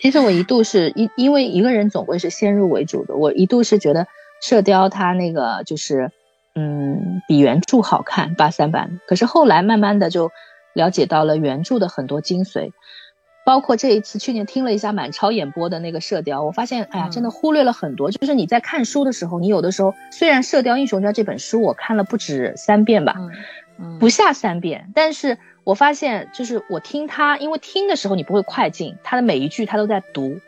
其实我一度是因，因为一个人总归是先入为主的，我一度是觉得《射雕》它那个就是，嗯，比原著好看八三版。可是后来慢慢的就了解到了原著的很多精髓，包括这一次去年听了一下满超演播的那个《射雕》，我发现，哎呀，真的忽略了很多。就是你在看书的时候，你有的时候虽然《射雕英雄传》这本书我看了不止三遍吧，不下三遍，但是。我发现，就是我听他，因为听的时候你不会快进，他的每一句他都在读，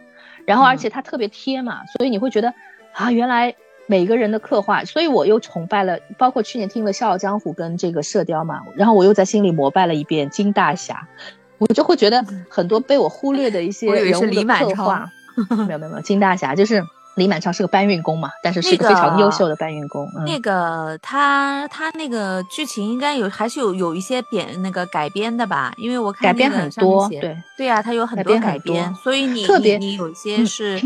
然后而且他特别贴嘛，所以你会觉得啊，原来每个人的刻画，所以我又崇拜了，包括去年听了《笑傲江湖》跟这个《射雕》嘛，然后我又在心里膜拜了一遍金大侠，我就会觉得很多被我忽略的一些人物的刻画，没有没有没有，金大侠就是。李满超是个搬运工嘛，但是是个非常优秀的搬运工。那个他他那个剧情应该有还是有有一些编那个改编的吧？因为我看改编很多，对对呀，他有很多改编，所以你你你有些是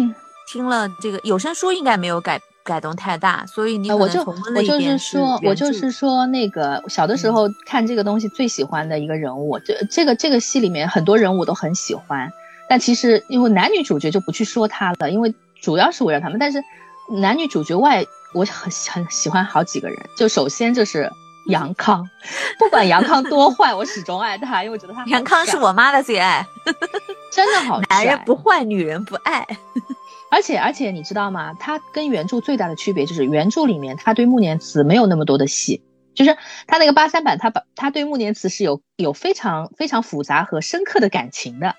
听了这个有声书应该没有改改动太大，所以你我就我就是说我就是说那个小的时候看这个东西最喜欢的一个人物，这这个这个戏里面很多人物都很喜欢，但其实因为男女主角就不去说他了，因为。主要是围绕他们，但是男女主角外，我很很喜欢好几个人。就首先就是杨康，不管杨康多坏，我始终爱他，因为我觉得他杨康是我妈的最爱，真的好。男人不坏，女人不爱。而且而且你知道吗？他跟原著最大的区别就是原著里面他对穆念慈没有那么多的戏，就是他那个八三版，他把他对穆念慈是有有非常非常复杂和深刻的感情的。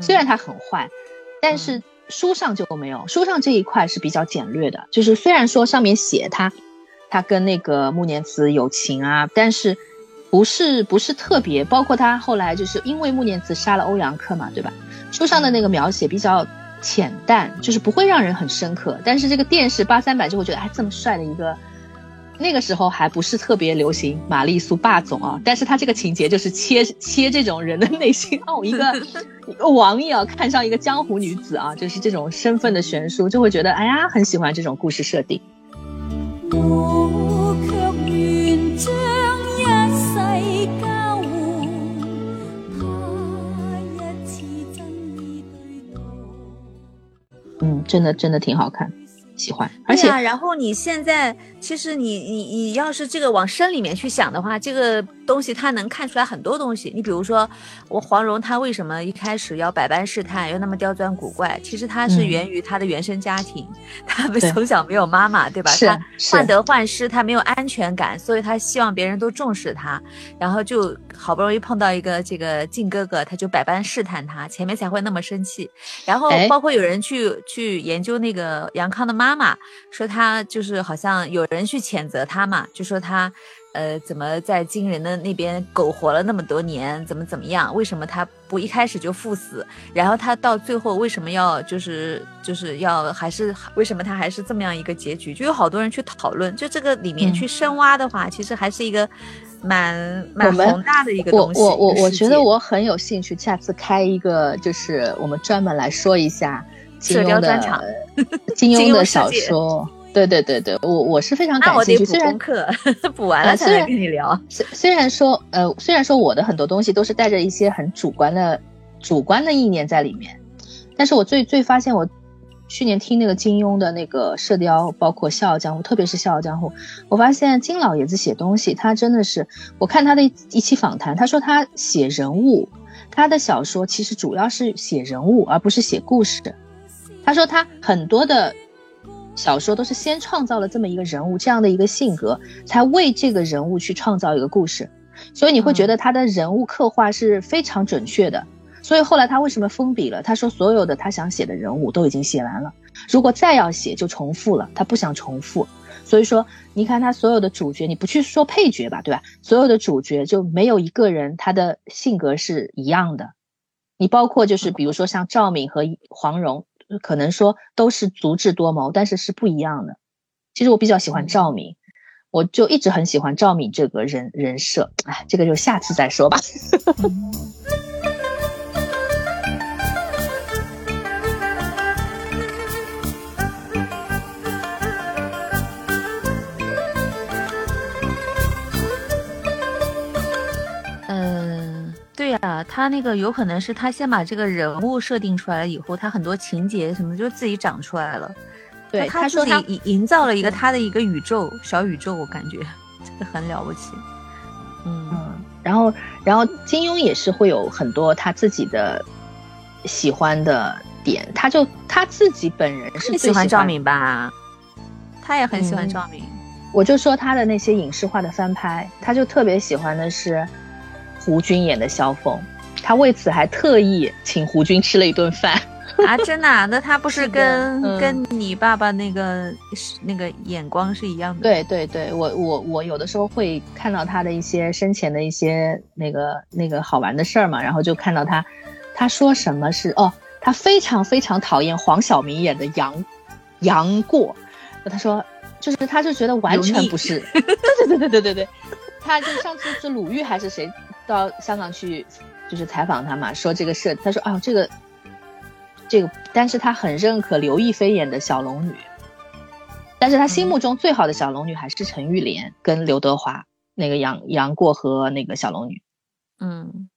虽然他很坏，但是。书上就没有，书上这一块是比较简略的。就是虽然说上面写他，他跟那个穆念慈有情啊，但是不是不是特别。包括他后来就是因为穆念慈杀了欧阳克嘛，对吧？书上的那个描写比较浅淡，就是不会让人很深刻。但是这个电视八三版就会觉得，哎，这么帅的一个。那个时候还不是特别流行玛丽苏霸总啊，但是他这个情节就是切切这种人的内心哦，一个一 个王爷啊看上一个江湖女子啊，就是这种身份的悬殊，就会觉得哎呀很喜欢这种故事设定。嗯，真的真的挺好看。喜欢，而且，然后你现在其实你你你要是这个往深里面去想的话，这个东西他能看出来很多东西。你比如说，我黄蓉她为什么一开始要百般试探，又那么刁钻古怪？其实她是源于她的原生家庭，她从小没有妈妈，对吧？她患得患失，她没有安全感，所以她希望别人都重视她，然后就好不容易碰到一个这个靖哥哥，他就百般试探她，前面才会那么生气。然后包括有人去去研究那个杨康的妈。妈妈说他就是好像有人去谴责他嘛，就说他，呃，怎么在金人的那边苟活了那么多年，怎么怎么样？为什么他不一开始就赴死？然后他到最后为什么要就是就是要还是为什么他还是这么样一个结局？就有好多人去讨论，就这个里面去深挖的话，其实还是一个蛮蛮宏大的一个东西。我我我觉得我很有兴趣，下次开一个就是我们专门来说一下。金庸的金庸的小说，对对对对，我我是非常感兴趣。虽然课 补完了才能跟你聊。虽虽然说，呃，虽然说我的很多东西都是带着一些很主观的主观的意念在里面，但是我最最发现，我去年听那个金庸的那个《射雕》，包括《笑傲江湖》，特别是《笑傲江湖》，我发现金老爷子写东西，他真的是，我看他的一一期访谈，他说他写人物，他的小说其实主要是写人物，而不是写故事。他说他很多的小说都是先创造了这么一个人物，这样的一个性格，才为这个人物去创造一个故事，所以你会觉得他的人物刻画是非常准确的。所以后来他为什么封笔了？他说所有的他想写的人物都已经写完了，如果再要写就重复了，他不想重复。所以说，你看他所有的主角，你不去说配角吧，对吧？所有的主角就没有一个人他的性格是一样的。你包括就是比如说像赵敏和黄蓉。可能说都是足智多谋，但是是不一样的。其实我比较喜欢赵敏，我就一直很喜欢赵敏这个人人设。哎，这个就下次再说吧。呀，他那个有可能是他先把这个人物设定出来了以后，他很多情节什么就自己长出来了。对，他说他营营造了一个他的一个宇宙小宇宙，我感觉这个很了不起。嗯嗯，然后然后金庸也是会有很多他自己的喜欢的点，他就他自己本人是喜欢赵敏吧，他也很喜欢赵敏。我就说他的那些影视化的翻拍，他就特别喜欢的是胡军演的萧峰，他为此还特意请胡军吃了一顿饭 啊！真的？那他不是跟跟你爸爸那个那个眼光是一样的？对对对，我我我有的时候会看到他的一些生前的一些那个那个好玩的事儿嘛，然后就看到他，他说什么是哦，他非常非常讨厌黄晓明演的杨杨过，他说。就是，他就觉得完全不是，对对对对对对对，他就上次是鲁豫还是谁到香港去，就是采访他嘛，说这个设，他说啊这个，这个，但是他很认可刘亦菲演的小龙女，但是他心目中最好的小龙女还是陈玉莲跟刘德华那个杨杨过和那个小龙女，嗯，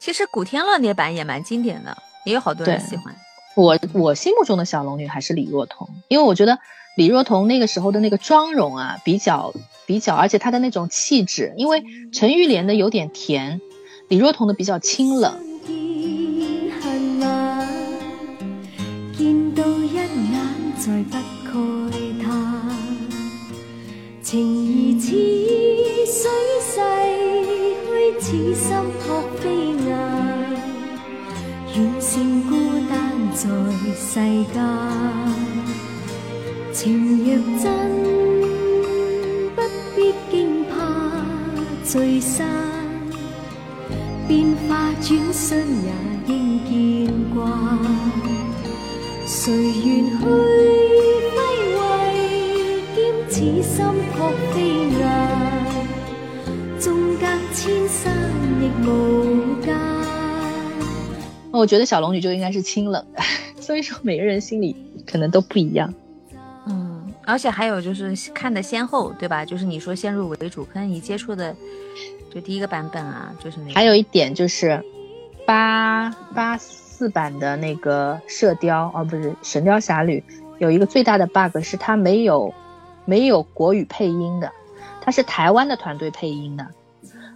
其实古天乐那版也蛮经典的，也有好多人喜欢。我我心目中的小龙女还是李若彤，因为我觉得。李若彤那个时候的那个妆容啊，比较比较，而且她的那种气质，因为陈玉莲的有点甜，李若彤的比较清冷。情若真，不必惊怕聚散，变化转身也应见惯。谁愿去挥挥，兼此心扑飞雁，纵隔千山亦无间。我觉得小龙女就应该是清冷的，所以说每个人心里可能都不一样。而且还有就是看的先后，对吧？就是你说先入为主，可能你接触的就第一个版本啊，就是那。还有一点就是，八八四版的那个射雕，哦，不是《神雕侠侣》，有一个最大的 bug 是它没有没有国语配音的，它是台湾的团队配音的，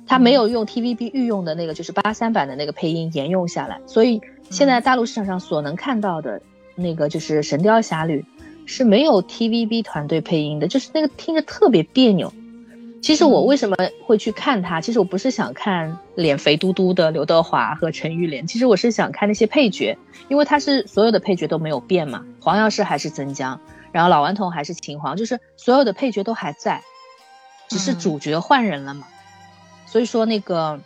它没有用 TVB 御用的那个就是八三版的那个配音沿用下来，所以现在大陆市场上所能看到的那个就是《神雕侠侣》。是没有 TVB 团队配音的，就是那个听着特别别扭。其实我为什么会去看他？其实我不是想看脸肥嘟嘟的刘德华和陈玉莲，其实我是想看那些配角，因为他是所有的配角都没有变嘛，黄药师还是曾江，然后老顽童还是秦皇，就是所有的配角都还在，只是主角换人了嘛。所以说那个，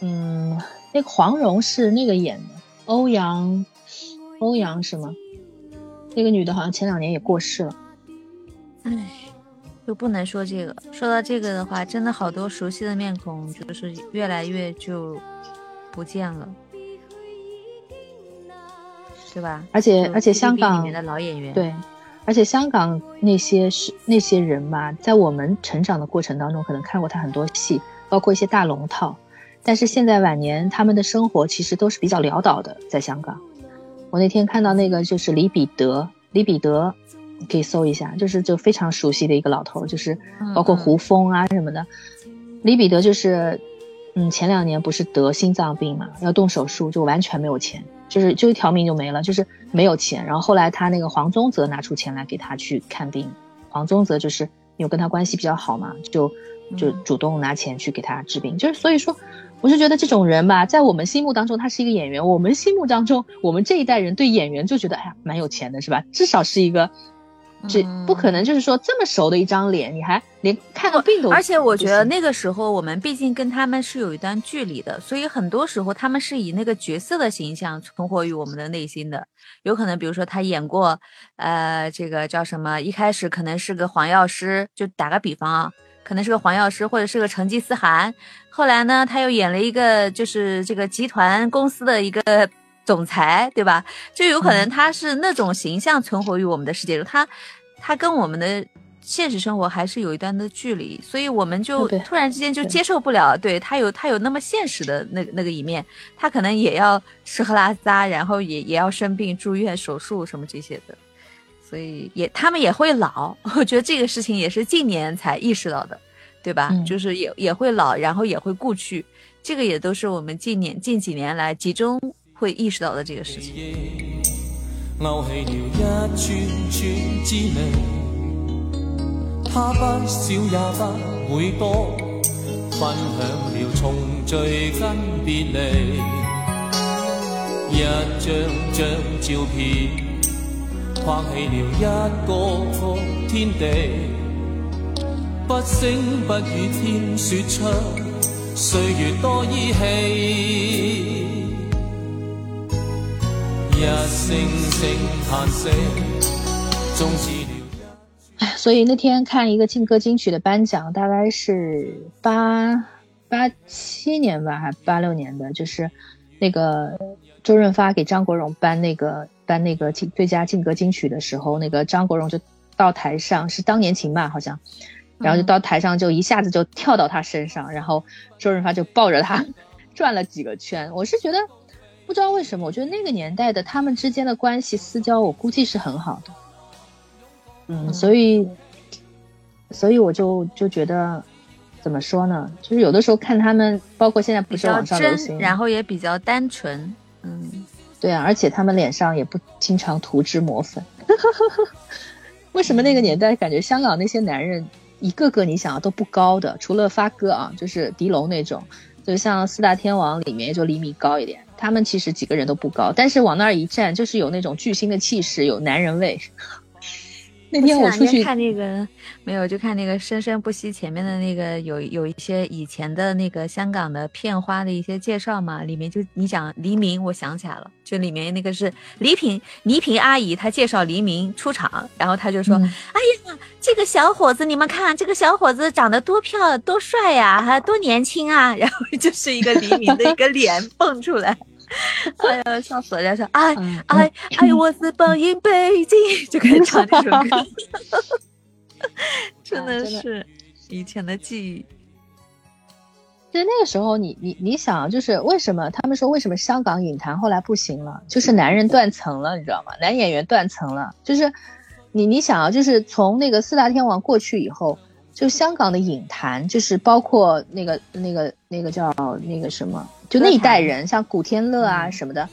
嗯，那个黄蓉是那个演的，欧阳，欧阳什么？那个女的好像前两年也过世了，唉，就不能说这个。说到这个的话，真的好多熟悉的面孔，就是越来越就不见了，对吧？而且而且香港里面的老演员，对，而且香港那些是那些人吧，在我们成长的过程当中，可能看过他很多戏，包括一些大龙套，但是现在晚年他们的生活其实都是比较潦倒的，在香港。我那天看到那个就是李彼得，李彼得，可以搜一下，就是就非常熟悉的一个老头，就是包括胡风啊什么的。李彼得就是，嗯，前两年不是得心脏病嘛，要动手术，就完全没有钱，就是就一条命就没了，就是没有钱。然后后来他那个黄宗泽拿出钱来给他去看病，黄宗泽就是有跟他关系比较好嘛，就就主动拿钱去给他治病，就是所以说。我是觉得这种人吧，在我们心目当中，他是一个演员。我们心目当中，我们这一代人对演员就觉得，哎呀，蛮有钱的，是吧？至少是一个，这不可能就是说这么熟的一张脸，你还连看个病都。而且我觉得那个时候，我们毕竟跟他们是有一段距离的，所以很多时候他们是以那个角色的形象存活于我们的内心的。有可能，比如说他演过，呃，这个叫什么？一开始可能是个黄药师，就打个比方啊。可能是个黄药师，或者是个成吉思汗。后来呢，他又演了一个，就是这个集团公司的一个总裁，对吧？就有可能他是那种形象存活于我们的世界中。他，他跟我们的现实生活还是有一段的距离，所以我们就突然之间就接受不了，对他有他有那么现实的那那个一面，他可能也要吃喝拉撒，然后也也要生病住院手术什么这些的，所以也他们也会老，我觉得这个事情也是近年才意识到的，对吧？嗯就是也也会老，然后也会故去，这个也都是我们近年近几年来集中会意识到的这个事情。勾起了一串串滋味，他不少也不會多，分享了重聚跟別離，一張張照片，框起了一個個天地，不聲不語天說出歲月多依稀。一聲聲嘆息，終止了哎，所以那天看一个劲歌金曲的颁奖，大概是八八七年吧，还八六年的，就是那个周润发给张国荣颁那个颁那个劲最佳劲歌金曲的时候，那个张国荣就到台上，是当年情吧，好像，然后就到台上就一下子就跳到他身上，然后周润发就抱着他 转了几个圈。我是觉得不知道为什么，我觉得那个年代的他们之间的关系私交，我估计是很好的。嗯，所以，所以我就就觉得，怎么说呢？就是有的时候看他们，包括现在不是网上流，行，然后也比较单纯。嗯，对啊，而且他们脸上也不经常涂脂抹粉。为什么那个年代感觉香港那些男人一个个你想啊都不高的，除了发哥啊，就是狄龙那种，就像四大天王里面就厘米高一点。他们其实几个人都不高，但是往那儿一站，就是有那种巨星的气势，有男人味。那天我出两天看那个没有，就看那个《生生不息》前面的那个有有一些以前的那个香港的片花的一些介绍嘛，里面就你讲黎明，我想起来了，就里面那个是黎平倪萍阿姨，她介绍黎明出场，然后她就说：“嗯哎呀，这个小伙子，你们看这个小伙子长得多漂亮，多帅呀、还多年轻啊！”然后就是一个黎明的一个脸 蹦出来，哎呀，笑死了！人家说：“哎嗯哎哎，我是 born in 北京，就开始唱这首歌。真的是以前的记忆。其实那个时候你，你你想，就是为什么他们说为什么香港影坛后来不行了，就是男人断层了，你知道吗？男演员断层了，就是你你想啊，就是从那个四大天王过去以后，就香港的影坛，就是包括那个那个那个叫那个什么，就那一代人，像古天乐啊嗯什么的，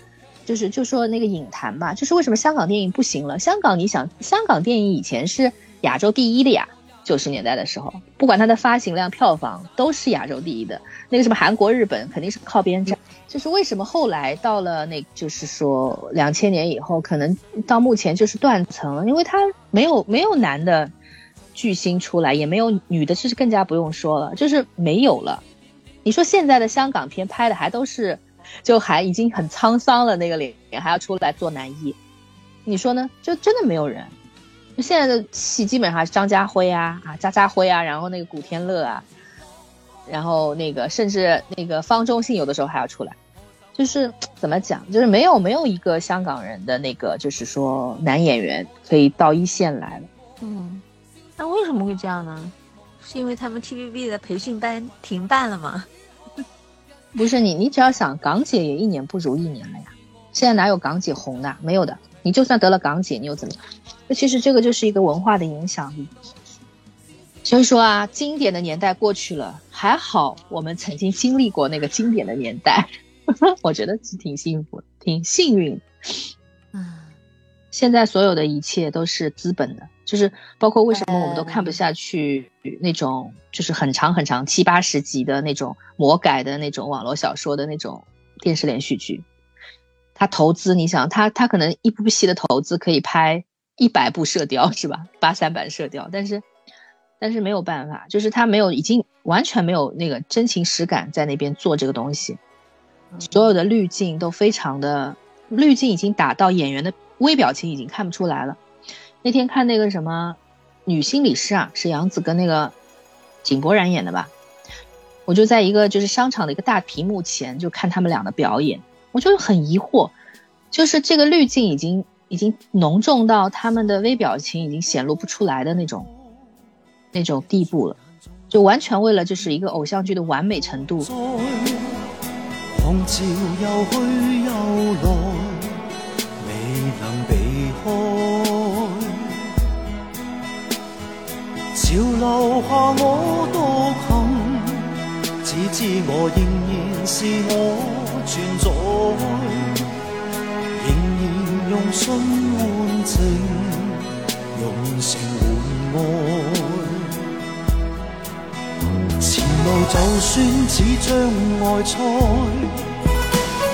就是就说那个影坛吧，就是为什么香港电影不行了？香港你想，香港电影以前是亚洲第一的呀。九十年代的时候，不管它的发行量、票房都是亚洲第一的。那个什么韩国、日本肯定是靠边站。就是为什么后来到了那，就是说两千年以后，可能到目前就是断层了，因为它没有没有男的巨星出来，也没有女的，其实更加不用说了，就是没有了。你说现在的香港片拍的还都是，就还已经很沧桑了那个脸，还要出来做男一，你说呢？就真的没有人。现在的戏基本上是张家辉啊啊，渣渣辉啊，然后那个古天乐啊，然后那个甚至那个方中信有的时候还要出来，就是怎么讲，就是没有没有一个香港人的那个就是说男演员可以到一线来了。嗯，那为什么会这样呢？是因为他们 TVB 的培训班停办了吗？不是你，你只要想港姐也一年不如一年了呀。现在哪有港姐红的？没有的。你就算得了港姐，你又怎么样？那其实这个就是一个文化的影响力。所以说啊，经典的年代过去了，还好我们曾经经历过那个经典的年代，我觉得是挺幸福，挺幸运。嗯，现在所有的一切都是资本的，就是包括为什么我们都看不下去那种就是很长很长七八十集的那种魔改的那种网络小说的那种电视连续剧。他投资，你想他他可能一部戏的投资可以拍一百部射雕是吧？八三版射雕，但是但是没有办法，就是他没有已经完全没有那个真情实感在那边做这个东西，所有的滤镜都非常的滤镜已经打到演员的微表情已经看不出来了。那天看那个什么女心理师啊，是杨紫跟那个井柏然演的吧？我就在一个就是商场的一个大屏幕前就看他们俩的表演。我就很疑惑，就是这个滤镜已经已经浓重到他们的微表情已经显露不出来的那种那种地步了，就完全为了就是一个偶像剧的完美程度。潮流下我独行，只知我仍然是我存在，仍然用心换情，用情换爱。前路就算似障碍赛。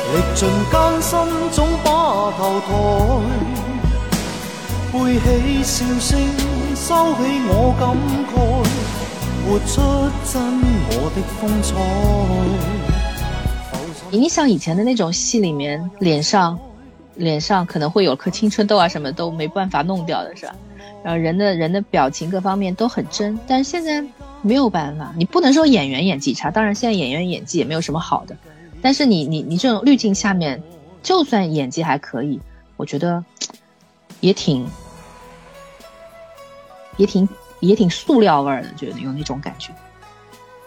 历尽艰辛总把头抬，背起笑声，收起我感慨，活出真我的风采。你想以前的那种戏里面，脸上脸上可能会有颗青春痘啊，什么都没办法弄掉的是吧？然后人的人的表情各方面都很真，但是现在没有办法，你不能说演员演技差，当然现在演员演技也没有什么好的。但是你你你这种滤镜下面，就算演技还可以，我觉得也挺也挺也挺塑料味儿的，觉得有那种感觉。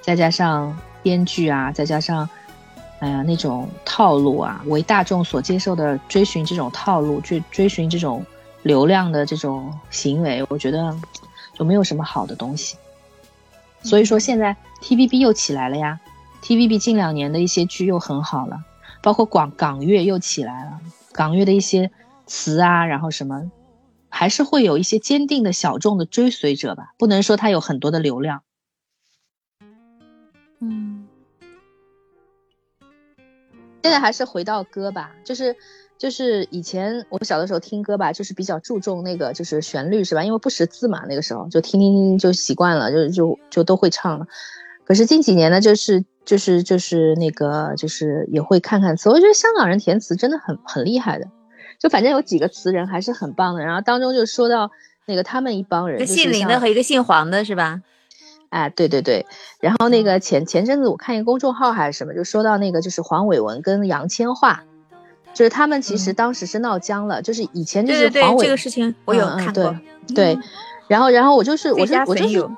再加上编剧啊，再加上哎呀那种套路啊，为大众所接受的追寻这种套路，去追寻这种流量的这种行为，我觉得就没有什么好的东西。所以说现在 TVB 又起来了呀。TVB 近两年的一些剧又很好了，包括广港乐又起来了，港乐的一些词啊，然后什么，还是会有一些坚定的小众的追随者吧，不能说他有很多的流量。嗯，现在还是回到歌吧，就是就是以前我小的时候听歌吧，就是比较注重那个就是旋律是吧？因为不识字嘛，那个时候就听听听就习惯了，就就就都会唱了。可是近几年呢，就是。就是就是那个就是也会看看词，我觉得香港人填词真的很很厉害的，就反正有几个词人还是很棒的。然后当中就说到那个他们一帮人，一个姓林的和一个姓黄的是吧？哎，对对对。然后那个前前阵子我看一个公众号还是什么，就说到那个就是黄伟文跟杨千嬅，就是他们其实当时是闹僵了，就是以前就是黄伟这个事情我有看过，对。然后然后我就是我是我就是。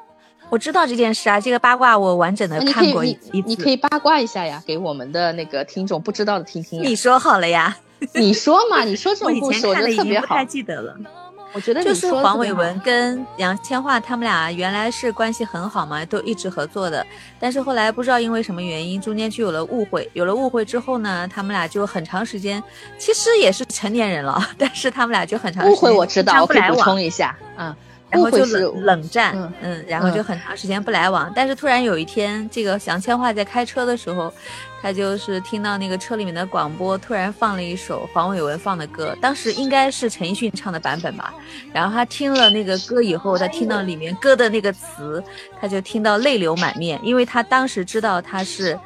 我知道这件事啊，这个八卦我完整的看过一你你可以八卦一下呀，给我们的那个听众不知道的听听。你说好了呀，你说嘛，你说这种故事我觉得特别好。不太记得了，我觉得就是黄伟文跟杨千嬅他们俩原来是关系很好嘛，都一直合作的。但是后来不知道因为什么原因，中间就有了误会。有了误会之后呢，他们俩就很长时间，其实也是成年人了，但是他们俩就很长时间误会。我知道，我可以补充一下，嗯。然后就冷冷战，嗯，然后就很长时间不来往。但是突然有一天，这个杨千嬅在开车的时候，他就是听到那个车里面的广播突然放了一首黄伟文放的歌，当时应该是陈奕迅唱的版本吧。然后他听了那个歌以后，他听到里面歌的那个词，他就听到泪流满面，因为他当时知道他是。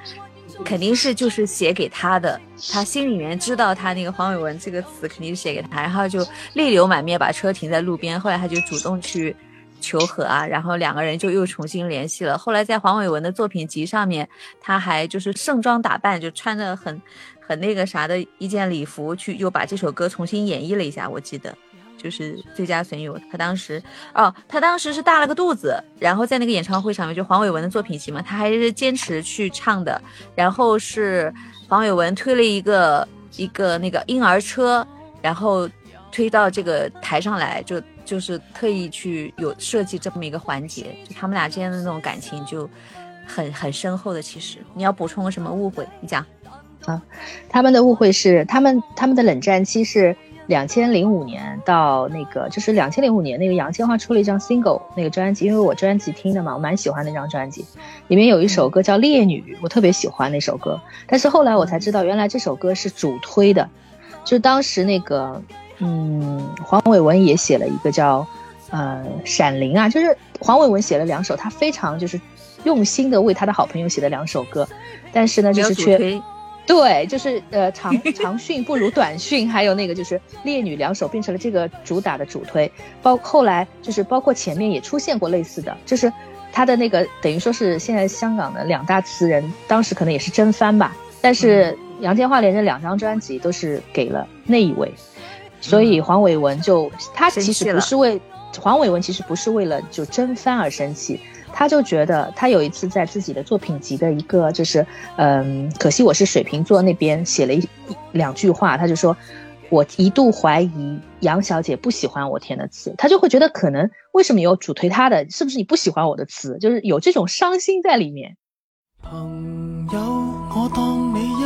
肯定是就是写给他的，他心里面知道他那个黄伟文这个词肯定是写给他，然后就泪流满面把车停在路边。后来他就主动去求和啊，然后两个人就又重新联系了。后来在黄伟文的作品集上面，他还就是盛装打扮，就穿着很很那个啥的一件礼服去，又把这首歌重新演绎了一下，我记得。就是最佳损友，他当时哦，他当时是大了个肚子，然后在那个演唱会上面，就黄伟文的作品集嘛，他还是坚持去唱的。然后是黄伟文推了一个一个那个婴儿车，然后推到这个台上来，就就是特意去有设计这么一个环节，就他们俩之间的那种感情就很很深厚的。其实你要补充个什么误会？你讲啊，他们的误会是他们他们的冷战期是。两千零五年到那个，就是两千零五年那个杨千嬅出了一张 single 那个专辑，因为我专辑听的嘛，我蛮喜欢那张专辑，里面有一首歌叫《烈女》，我特别喜欢那首歌。但是后来我才知道，原来这首歌是主推的，就是当时那个，嗯，黄伟文也写了一个叫，呃，《闪灵》啊，就是黄伟文写了两首，他非常就是用心的为他的好朋友写的两首歌，但是呢，就是缺。对，就是呃长长训不如短训，还有那个就是烈女两手变成了这个主打的主推，包后来就是包括前面也出现过类似的，就是他的那个等于说是现在香港的两大词人，当时可能也是真翻吧。但是杨千嬅连着两张专辑都是给了那一位，所以黄伟文就他其实不是为黄伟文其实不是为了就真番而生气，他就觉得他有一次在自己的作品集的一个就是嗯，可惜我是水瓶座那边写了一两句话，他就说。我一度怀疑杨小姐不喜欢我填的词，他就会觉得可能为什么有主推他的，是不是你不喜欢我的词？就是有这种伤心在里面。朋友，我当你一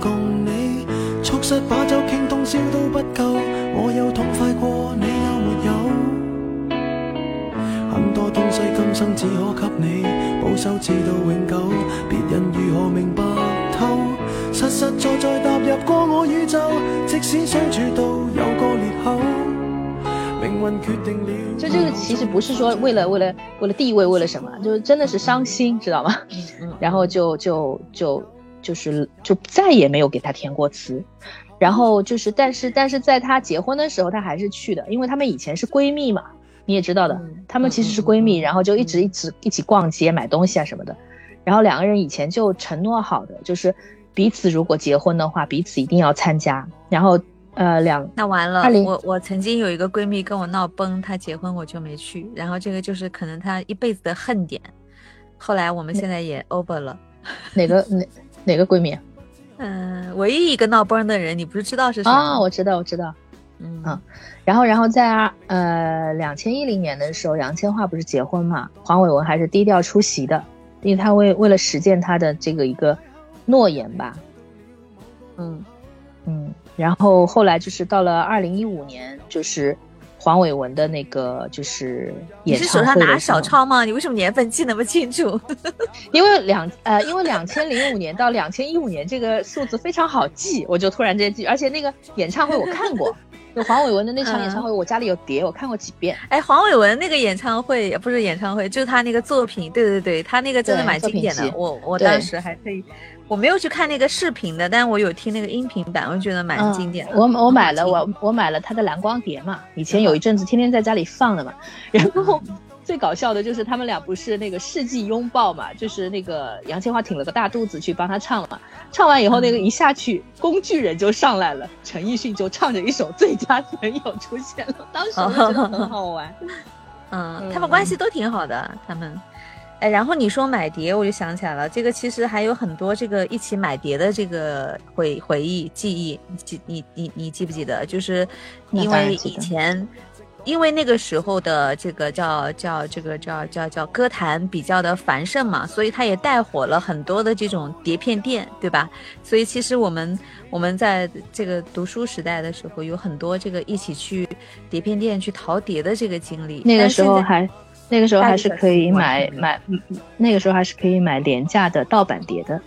共你促膝把酒倾通宵都不够，我有痛快过，你有没有？很多东西今生只可给你保守，至到永久。别人如何明白透？实实在在踏入过我宇宙，即使相处到有个裂口，命运决定了。就这个其实不是说为了为了为了地位，为了什么，就是真的是伤心，知道吗？然后就就就。就是就再也没有给他填过词，然后就是，但是但是在他结婚的时候，他还是去的，因为他们以前是闺蜜嘛，你也知道的，他们其实是闺蜜，然后就一直一直一起逛街买东西啊什么的，然后两个人以前就承诺好的，就是彼此如果结婚的话，彼此一定要参加，然后呃两那完了，我我曾经有一个闺蜜跟我闹崩，她结婚我就没去，然后这个就是可能她一辈子的恨点，后来我们现在也 over 了，哪个哪？哪个闺蜜？嗯，唯一一个闹崩的人，你不是知道是谁啊？我知道，我知道。嗯，然后，然后在呃两千一零年的时候，杨千嬅不是结婚嘛？黄伟文还是低调出席的，因为他为为了实践他的这个一个诺言吧。嗯嗯，然后后来就是到了二零一五年，就是。黄伟文的那个就是演唱会你是手上拿小抄吗？你为什么年份记那么清楚？因为两呃，因为两千零五年到两千一五年这个数字非常好记，我就突然之间记。而且那个演唱会我看过，就黄伟文的那场演唱会，我家里有碟，我看过几遍。哎，黄伟文那个演唱会不是演唱会，就是他那个作品，对对对，他那个真的蛮经典的。我我当时还可以。我没有去看那个视频的，但是我有听那个音频版，我觉得蛮经典的。我我买了，我我买了他的蓝光碟嘛，以前有一阵子天天在家里放的嘛。然后最搞笑的就是他们俩不是那个世纪拥抱嘛，就是那个杨千嬅挺了个大肚子去帮他唱嘛，唱完以后那个一下去，工具人就上来了，陈奕迅就唱着一首《最佳损友》出现了，当时觉得很好玩。嗯，他们关系都挺好的，他们。哎，然后你说买碟，我就想起来了，这个其实还有很多这个一起买碟的这个回回忆记忆，你记你你你记不记得？就是因为以前，因为那个时候的这个叫叫这个叫叫叫歌坛比较的繁盛嘛，所以它也带火了很多的这种碟片店，对吧？所以其实我们我们在这个读书时代的时候，有很多这个一起去碟片店去淘碟的这个经历。那个时候还。那个时候还是可以买买，那个时候还是可以买廉价的盗版碟的。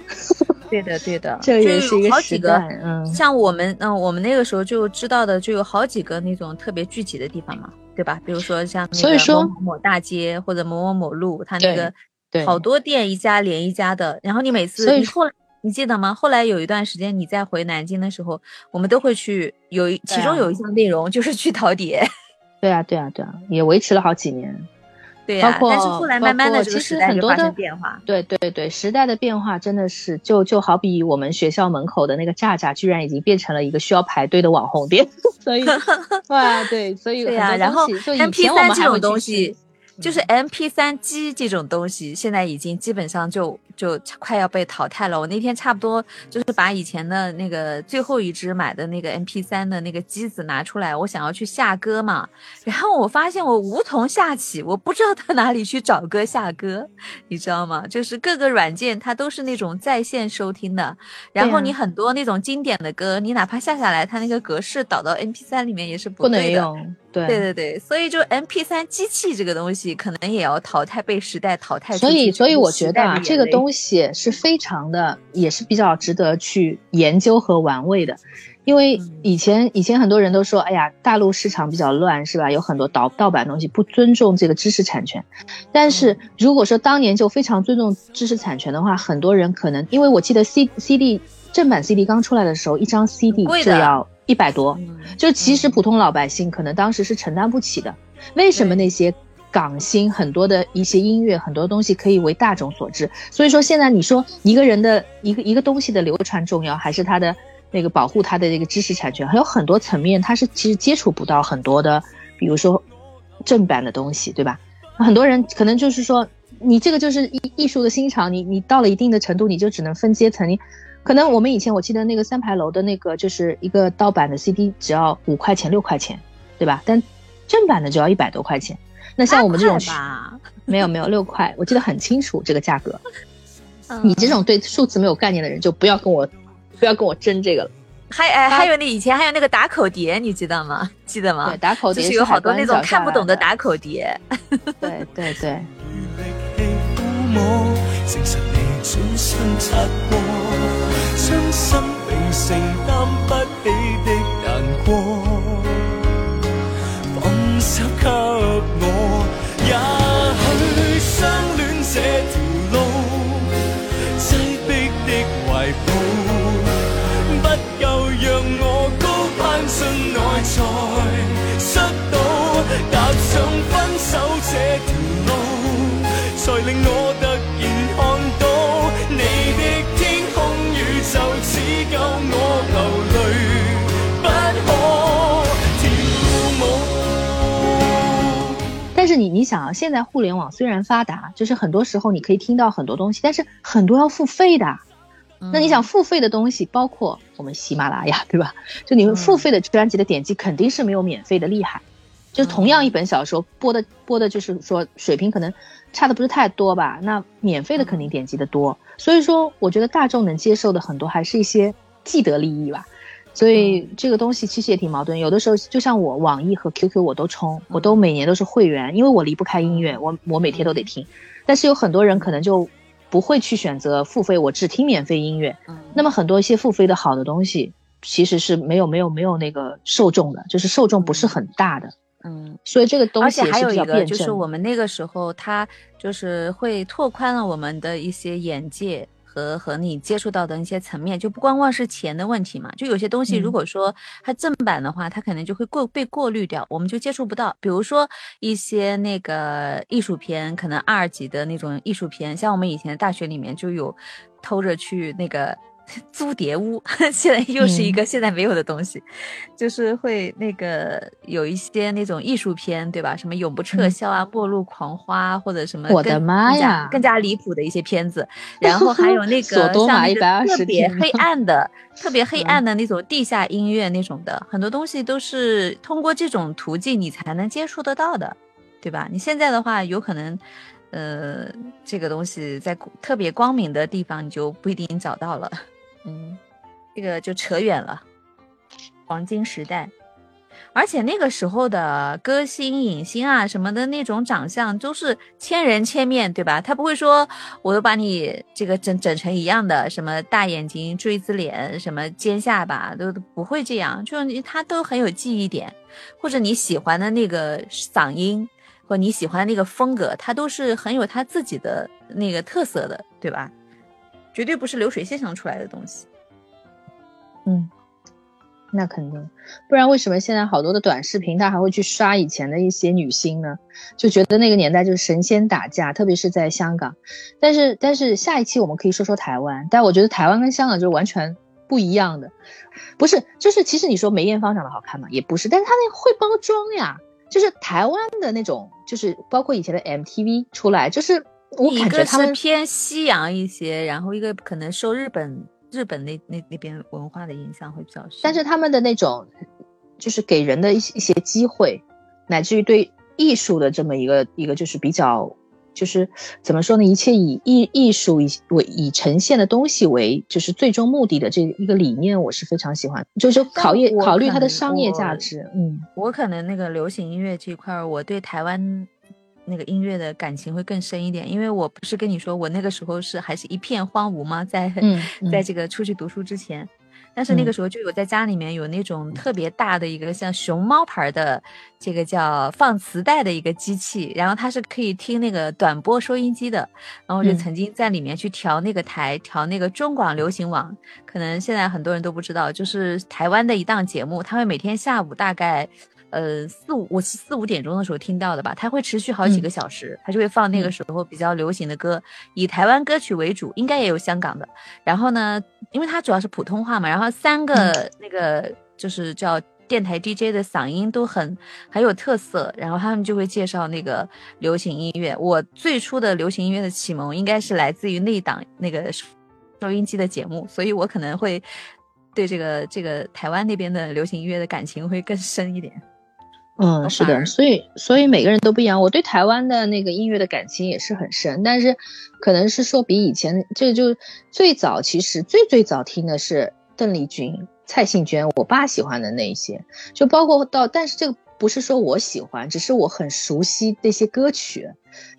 对的，对的，这也是一个时代。嗯，像我们，嗯，我们那个时候就知道的，就有好几个那种特别聚集的地方嘛，对吧？比如说像那个某某大街或者某某某路，它那个好多店一家连一家的。然后你每次，你后来你记得吗？后来有一段时间你再回南京的时候，我们都会去，有一其中有一项内容就是去淘碟。对啊，对啊，对啊，也维持了好几年。对呀，但是后来慢慢的，其实很多的变化。对对对，时代的变化真的是，就就好比我们学校门口的那个炸炸，居然已经变成了一个需要排队的网红店。所以，对对，所以对呀。然后，M P 三这种东西，就是 M P 三机这种东西，现在已经基本上就就快要被淘汰了。我那天差不多就是把以前的那个最后一只买的那个 MP 三的那个机子拿出来，我想要去下歌嘛。然后我发现我无从下起，我不知道到哪里去找歌下歌，你知道吗？就是各个软件它都是那种在线收听的，然后你很多那种经典的歌，你哪怕下下来，它那个格式导到 MP 三里面也是不能用。对对对对，所以就 M P 三机器这个东西，可能也要淘汰，被时代淘汰。所以，所以我觉得啊，这个东西是非常的，也是比较值得去研究和玩味的。因为以前以前很多人都说，哎呀，大陆市场比较乱，是吧？有很多盗盗版东西，不尊重这个知识产权。但是如果说当年就非常尊重知识产权的话，很多人可能，因为我记得 C C D 正版 C D 刚出来的时候，一张 C D 就要。一百多，就其实普通老百姓可能当时是承担不起的。为什么那些港星很多的一些音乐很多东西可以为大众所知？所以说现在你说一个人的一个一个东西的流传重要，还是他的那个保护他的这个知识产权？还有很多层面，他是其实接触不到很多的，比如说正版的东西，对吧？很多人可能就是说，你这个就是艺艺术的欣赏，你你到了一定的程度，你就只能分阶层。你可能我们以前我记得那个三牌楼的那个就是一个盗版的 CD，只要五块钱六块钱，对吧？但正版的就要一百多块钱。那像我们这种，没有没有六块，我记得很清楚这个价格。你这种对数字没有概念的人，就不要跟我不要跟我争这个了。还哎还有那以前还有那个打口碟，你知道吗？记得吗？对，打口碟是有好多那种看不懂的打口碟。对对对。想啊，现在互联网虽然发达，就是很多时候你可以听到很多东西，但是很多要付费的。那你想付费的东西，包括我们喜马拉雅，对吧？就你们付费的专辑的点击肯定是没有免费的厉害。就同样一本小说播的播的，就是说水平可能差的不是太多吧？那免费的肯定点击的多。所以说，我觉得大众能接受的很多还是一些既得利益吧。所以这个东西其实也挺矛盾。有的时候，就像我网易和 QQ 我都充，我都每年都是会员，因为我离不开音乐，我我每天都得听。但是有很多人可能就不会去选择付费，我只听免费音乐。那么很多一些付费的好的东西，其实是没有没有没有那个受众的，就是受众不是很大的。嗯，所以这个东西而且还有一个就是我们那个时候，它就是会拓宽了我们的一些眼界。和和你接触到的一些层面，就不光光是钱的问题嘛，就有些东西，如果说它正版的话，它可能就会过被过滤掉，我们就接触不到。比如说一些那个艺术片，可能二级的那种艺术片，像我们以前大学里面就有偷着去那个。租碟屋，现在又是一个现在没有的东西，就是会那个有一些那种艺术片，对吧？什么永不撤销啊，末路狂花或者什么，我的妈呀，更加离谱的一些片子。然后还有那个像特别黑暗的、特别黑 暗的那种地下音乐那种的，很多东西都是通过这种途径你才能接触得到的，对吧？你现在的话，有可能，呃，这个东西在特别光明的地方，你就不一定找到了。嗯，这个就扯远了。黄金时代，而且那个时候的歌星、影星啊什么的那种长相都是千人千面对吧？他不会说我都把你这个整整成一样的，什么大眼睛、锥子脸、什么尖下巴都不会这样，就他都很有记忆点，或者你喜欢的那个嗓音或你喜欢的那个风格，它都是很有它自己的那个特色的，对吧？绝对不是流水线上出来的东西，嗯，那肯定，不然为什么现在好多的短视频他还会去刷以前的一些女星呢？就觉得那个年代就是神仙打架，特别是在香港。但是，但是下一期我们可以说说台湾，但我觉得台湾跟香港就完全不一样的，不是，就是其实你说梅艳芳长得好看嘛，也不是，但是她那个会包装呀，就是台湾的那种，就是包括以前的 MTV 出来，就是。我感觉他们偏西洋一些，然后一个可能受日本日本那那那边文化的影响会比较深。但是他们的那种就是给人的一些一些机会，乃至于对艺术的这么一个一个就是比较。就是怎么说呢？一切以艺艺术以为以呈现的东西为就是最终目的的这一个理念，我是非常喜欢。就是考虑考虑它的商业价值。嗯，我可能那个流行音乐这块，我对台湾那个音乐的感情会更深一点，因为我不是跟你说我那个时候是还是一片荒芜吗？在 在这个出去读书之前。但是那个时候就有在家里面有那种特别大的一个像熊猫牌的这个叫放磁带的一个机器，然后它是可以听那个短波收音机的，然后就曾经在里面去调那个台，调那个中广流行网，可能现在很多人都不知道，就是台湾的一档节目，它会每天下午大概。呃，四五我四五点钟的时候听到的吧，它会持续好几个小时，它就会放那个时候比较流行的歌，以台湾歌曲为主，应该也有香港的。然后呢，因为它主要是普通话嘛，然后三个那个就是叫电台 DJ 的嗓音都很很有特色，然后他们就会介绍那个流行音乐。我最初的流行音乐的启蒙应该是来自于那档那个收音机的节目，所以我可能会对这个这个台湾那边的流行音乐的感情会更深一点。嗯，是的，所以所以每个人都不一样。我对台湾的那个音乐的感情也是很深，但是可能是说比以前，这就最早其实最最早听的是邓丽君、蔡幸娟，我爸喜欢的那一些，就包括到，但是这个不是说我喜欢，只是我很熟悉那些歌曲，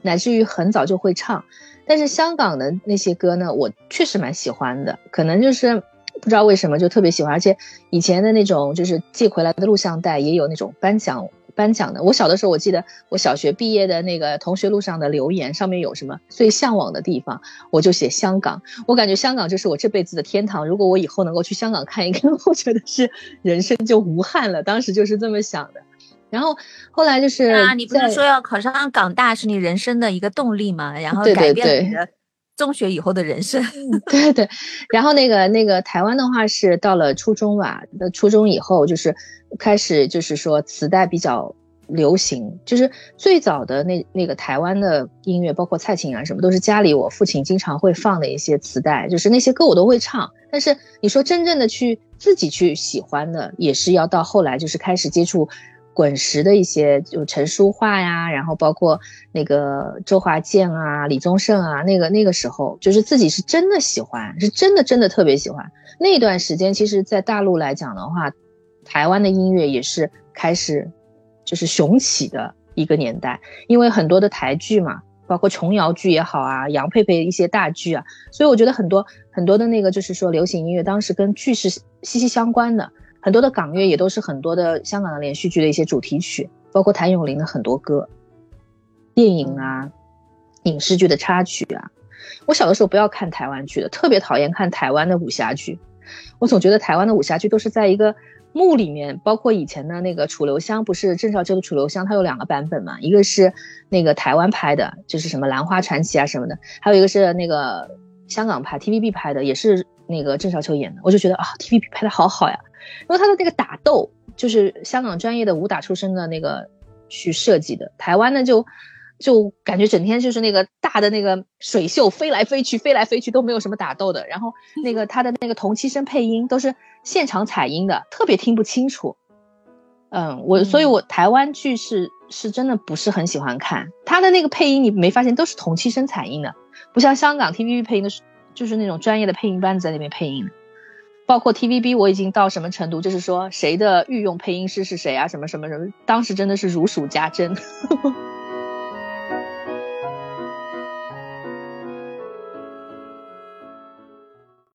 乃至于很早就会唱。但是香港的那些歌呢，我确实蛮喜欢的，可能就是。不知道为什么就特别喜欢，而且以前的那种就是寄回来的录像带也有那种颁奖颁奖的。我小的时候，我记得我小学毕业的那个同学录上的留言上面有什么最向往的地方，我就写香港。我感觉香港就是我这辈子的天堂。如果我以后能够去香港看一看，我觉得是人生就无憾了。当时就是这么想的。然后后来就是啊，你不是说要考上港大是你人生的一个动力嘛？然后改变你的。中学以后的人生，对对，然后那个那个台湾的话是到了初中吧，那初中以后就是开始就是说磁带比较流行，就是最早的那那个台湾的音乐，包括蔡琴啊什么，都是家里我父亲经常会放的一些磁带，就是那些歌我都会唱，但是你说真正的去自己去喜欢的，也是要到后来就是开始接触。滚石的一些就陈淑桦呀，然后包括那个周华健啊、李宗盛啊，那个那个时候就是自己是真的喜欢，是真的真的特别喜欢。那段时间，其实，在大陆来讲的话，台湾的音乐也是开始就是雄起的一个年代，因为很多的台剧嘛，包括琼瑶剧也好啊，杨佩佩一些大剧啊，所以我觉得很多很多的那个就是说流行音乐，当时跟剧是息息相关的。很多的港乐也都是很多的香港的连续剧的一些主题曲，包括谭咏麟的很多歌，电影啊，影视剧的插曲啊。我小的时候不要看台湾剧的，特别讨厌看台湾的武侠剧。我总觉得台湾的武侠剧都是在一个墓里面，包括以前的那个《楚留香》，不是郑少秋的《楚留香》，它有两个版本嘛，一个是那个台湾拍的，就是什么《兰花传奇》啊什么的，还有一个是那个香港拍 TVB 拍的，也是那个郑少秋演的。我就觉得啊，TVB 拍的好好呀。因为他的那个打斗就是香港专业的武打出身的那个去设计的，台湾呢就就感觉整天就是那个大的那个水袖飞来飞去，飞来飞去都没有什么打斗的。然后那个他的那个同期声配音都是现场采音的，特别听不清楚。嗯，我所以，我台湾剧是是真的不是很喜欢看他的那个配音，你没发现都是同期声采音的，不像香港 TVB 配音的，就是那种专业的配音班子在那边配音的。包括 TVB，我已经到什么程度？就是说，谁的御用配音师是谁啊？什么什么什么？当时真的是如数家珍。